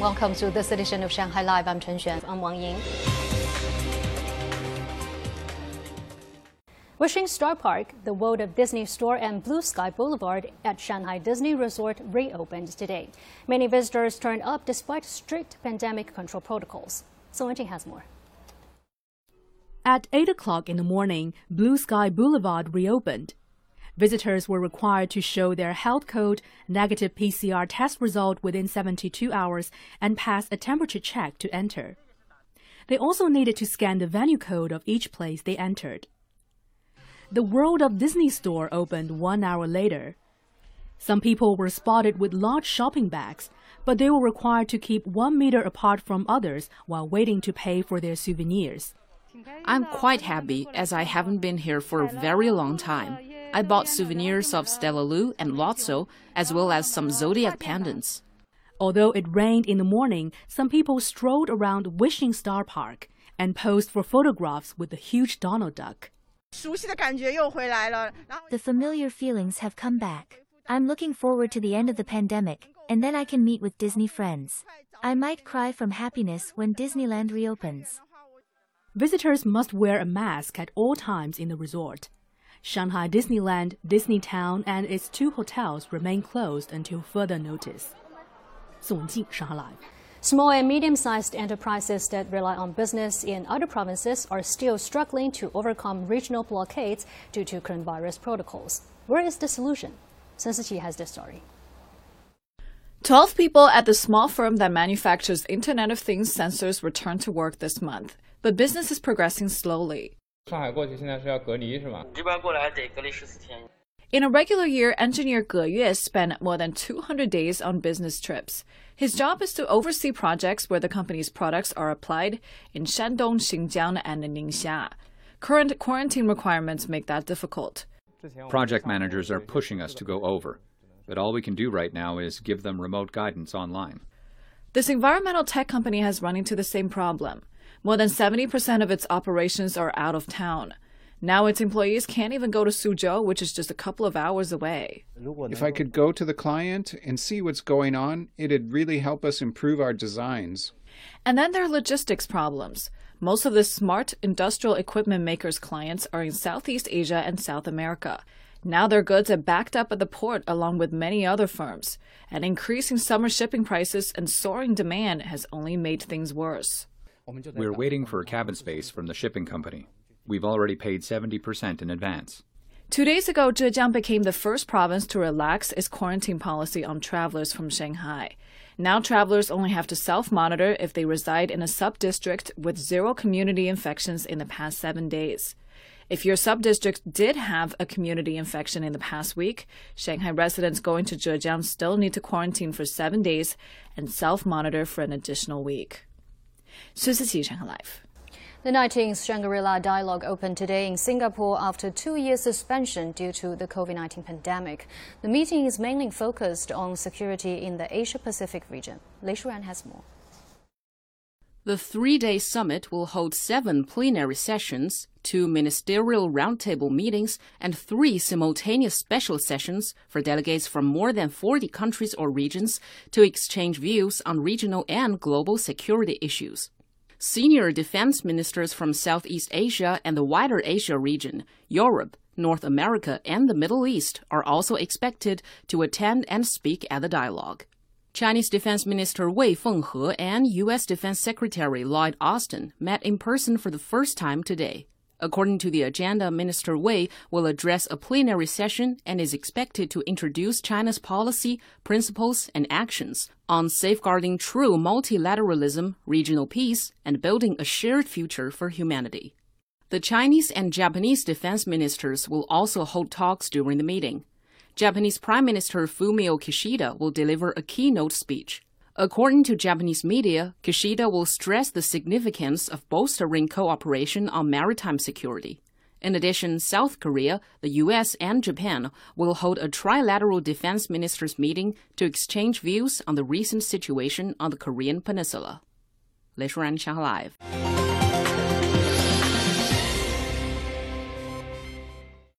Welcome to this edition of Shanghai Live. I'm Chen Xuan. I'm Wang Ying. Wishing Star Park, the World of Disney store and Blue Sky Boulevard at Shanghai Disney Resort reopened today. Many visitors turned up despite strict pandemic control protocols. Song Wenjing has more. At 8 o'clock in the morning, Blue Sky Boulevard reopened. Visitors were required to show their health code, negative PCR test result within 72 hours, and pass a temperature check to enter. They also needed to scan the venue code of each place they entered. The World of Disney store opened one hour later. Some people were spotted with large shopping bags, but they were required to keep one meter apart from others while waiting to pay for their souvenirs. I'm quite happy as I haven't been here for a very long time. I bought souvenirs of StellaLou and Lotso, as well as some zodiac pendants. Although it rained in the morning, some people strolled around Wishing Star Park and posed for photographs with the huge Donald Duck. The familiar feelings have come back. I'm looking forward to the end of the pandemic, and then I can meet with Disney friends. I might cry from happiness when Disneyland reopens. Visitors must wear a mask at all times in the resort. Shanghai Disneyland, Disneytown, and its two hotels remain closed until further notice. Song Jing, Shanghai Live. Small and medium sized enterprises that rely on business in other provinces are still struggling to overcome regional blockades due to coronavirus protocols. Where is the solution? Sun Siqi has this story. 12 people at the small firm that manufactures Internet of Things sensors returned to work this month, but business is progressing slowly. In a regular year, engineer Ge Yue spent more than 200 days on business trips. His job is to oversee projects where the company's products are applied in Shandong, Xinjiang, and Ningxia. Current quarantine requirements make that difficult. Project managers are pushing us to go over, but all we can do right now is give them remote guidance online. This environmental tech company has run into the same problem. More than 70% of its operations are out of town. Now its employees can't even go to Suzhou, which is just a couple of hours away. If I could go to the client and see what's going on, it'd really help us improve our designs. And then there are logistics problems. Most of the smart industrial equipment makers' clients are in Southeast Asia and South America. Now their goods are backed up at the port along with many other firms, and increasing summer shipping prices and soaring demand has only made things worse. We're waiting for a cabin space from the shipping company. We've already paid 70% in advance. Two days ago, Zhejiang became the first province to relax its quarantine policy on travelers from Shanghai. Now, travelers only have to self monitor if they reside in a sub district with zero community infections in the past seven days. If your sub district did have a community infection in the past week, Shanghai residents going to Zhejiang still need to quarantine for seven days and self monitor for an additional week. Sun Siqi, Live. The 19th Shangri-La Dialogue opened today in Singapore after two years suspension due to the COVID-19 pandemic. The meeting is mainly focused on security in the Asia-Pacific region. Lei Shuran has more. The three-day summit will hold seven plenary sessions, two ministerial roundtable meetings, and three simultaneous special sessions for delegates from more than 40 countries or regions to exchange views on regional and global security issues. Senior defense ministers from Southeast Asia and the wider Asia region, Europe, North America, and the Middle East are also expected to attend and speak at the dialogue. Chinese Defense Minister Wei Fenghe and U.S. Defense Secretary Lloyd Austin met in person for the first time today. According to the agenda, Minister Wei will address a plenary session and is expected to introduce China's policy, principles, and actions on safeguarding true multilateralism, regional peace, and building a shared future for humanity. The Chinese and Japanese defense ministers will also hold talks during the meeting. Japanese Prime Minister Fumio Kishida will deliver a keynote speech. According to Japanese media, Kishida will stress the significance of bolstering cooperation on maritime security. In addition, South Korea, the US, and Japan will hold a trilateral defense ministers meeting to exchange views on the recent situation on the Korean peninsula. Lei Shuran, Live.